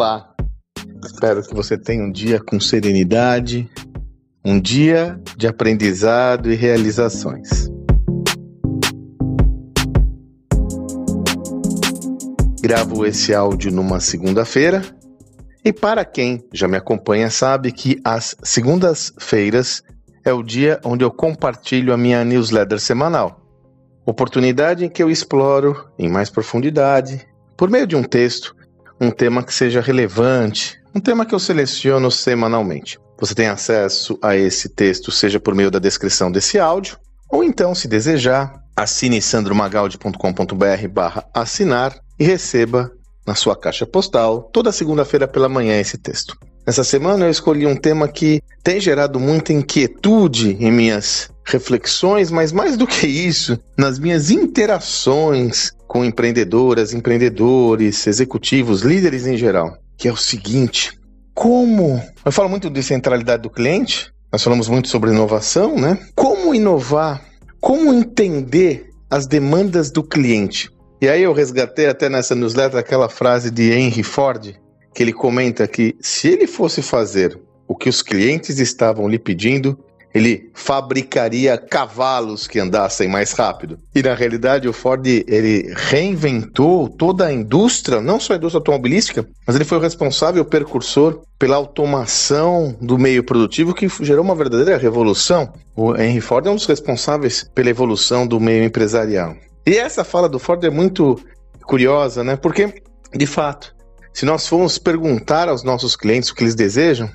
Olá! Espero que você tenha um dia com serenidade, um dia de aprendizado e realizações. Gravo esse áudio numa segunda-feira e para quem já me acompanha sabe que as segundas-feiras é o dia onde eu compartilho a minha newsletter semanal. Oportunidade em que eu exploro em mais profundidade, por meio de um texto, um tema que seja relevante, um tema que eu seleciono semanalmente. Você tem acesso a esse texto, seja por meio da descrição desse áudio, ou então, se desejar, assine sandromagaldi.com.br barra assinar e receba na sua caixa postal toda segunda-feira pela manhã esse texto. Nessa semana eu escolhi um tema que tem gerado muita inquietude em minhas reflexões, mas mais do que isso, nas minhas interações com empreendedoras, empreendedores, executivos, líderes em geral, que é o seguinte: como eu falo muito de centralidade do cliente, nós falamos muito sobre inovação, né? Como inovar? Como entender as demandas do cliente? E aí eu resgatei até nessa newsletter aquela frase de Henry Ford, que ele comenta que se ele fosse fazer o que os clientes estavam lhe pedindo, ele fabricaria cavalos que andassem mais rápido. E na realidade o Ford ele reinventou toda a indústria, não só a indústria automobilística, mas ele foi o responsável, o precursor pela automação do meio produtivo que gerou uma verdadeira revolução. O Henry Ford é um dos responsáveis pela evolução do meio empresarial. E essa fala do Ford é muito curiosa, né? Porque de fato, se nós formos perguntar aos nossos clientes o que eles desejam,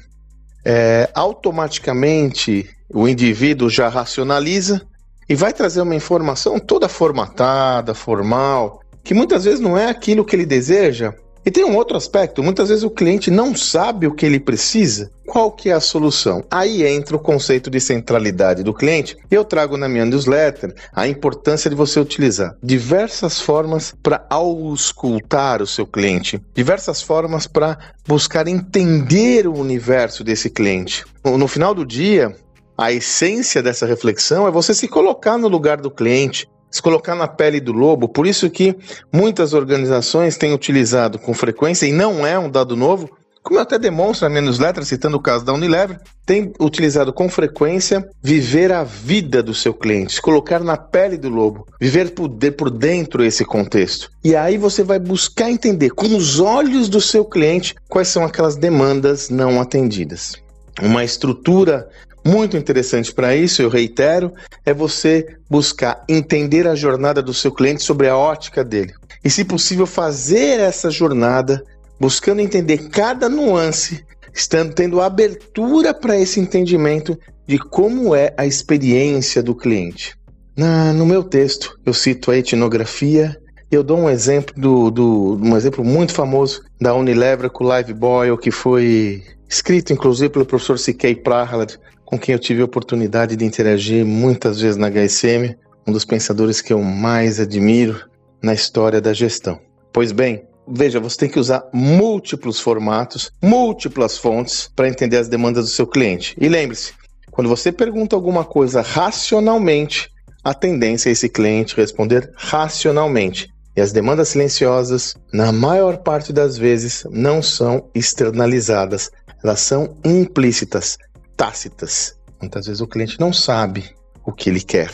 é, automaticamente o indivíduo já racionaliza e vai trazer uma informação toda formatada, formal, que muitas vezes não é aquilo que ele deseja. E tem um outro aspecto, muitas vezes o cliente não sabe o que ele precisa, qual que é a solução. Aí entra o conceito de centralidade do cliente. Eu trago na minha newsletter a importância de você utilizar diversas formas para auscultar o seu cliente, diversas formas para buscar entender o universo desse cliente. No final do dia, a essência dessa reflexão é você se colocar no lugar do cliente, se colocar na pele do lobo. Por isso que muitas organizações têm utilizado com frequência, e não é um dado novo, como eu até demonstro na minha newsletter, citando o caso da Unilever, tem utilizado com frequência viver a vida do seu cliente, se colocar na pele do lobo, viver por, dentro esse contexto. E aí você vai buscar entender com os olhos do seu cliente quais são aquelas demandas não atendidas. Uma estrutura muito interessante para isso, eu reitero, é você buscar entender a jornada do seu cliente sobre a ótica dele. E, se possível, fazer essa jornada buscando entender cada nuance, estando tendo abertura para esse entendimento de como é a experiência do cliente. Na, no meu texto, eu cito a etnografia. Eu dou um exemplo do, do um exemplo muito famoso da Unilever com o Live Boyle, que foi escrito inclusive pelo professor C.K. Prahalad, com quem eu tive a oportunidade de interagir muitas vezes na HSM, um dos pensadores que eu mais admiro na história da gestão. Pois bem, veja, você tem que usar múltiplos formatos, múltiplas fontes para entender as demandas do seu cliente. E lembre-se, quando você pergunta alguma coisa racionalmente, a tendência é esse cliente responder racionalmente. E as demandas silenciosas, na maior parte das vezes, não são externalizadas, elas são implícitas, tácitas. Muitas vezes o cliente não sabe o que ele quer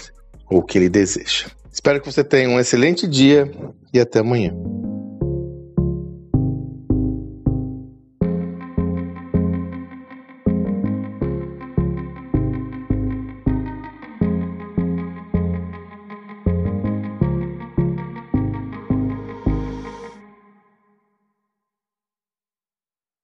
ou o que ele deseja. Espero que você tenha um excelente dia e até amanhã.